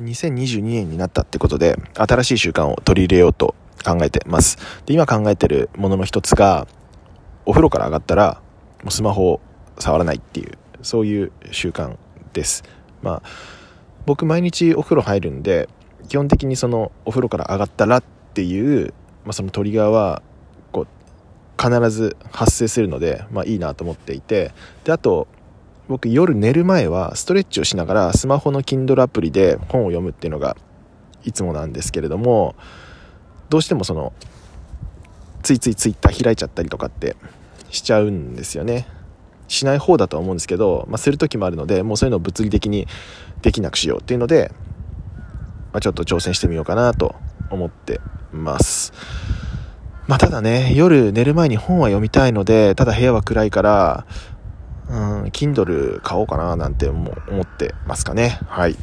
2022年になったってことで、新しい習慣を取り入れようと考えてます。で、今考えてるものの一つが、お風呂から上がったら、もうスマホを触らないっていう、そういう習慣です。まあ、僕毎日お風呂入るんで、基本的にそのお風呂から上がったらっていう、まあ、そのトリガーは、こう、必ず発生するので、まあいいなと思っていて、で、あと、僕夜寝る前はストレッチをしながらスマホの Kindle アプリで本を読むっていうのがいつもなんですけれどもどうしてもそのついつい Twitter 開いちゃったりとかってしちゃうんですよね。しない方だとは思うんですけど、まあ、する時もあるのでもうそういうのを物理的にできなくしようっていうので、まあ、ちょっと挑戦してみようかなと思ってます。まあ、ただね夜寝る前に本は読みたいのでただ部屋は暗いからうん、Kindle 買おうかななんて思ってますかね。はい。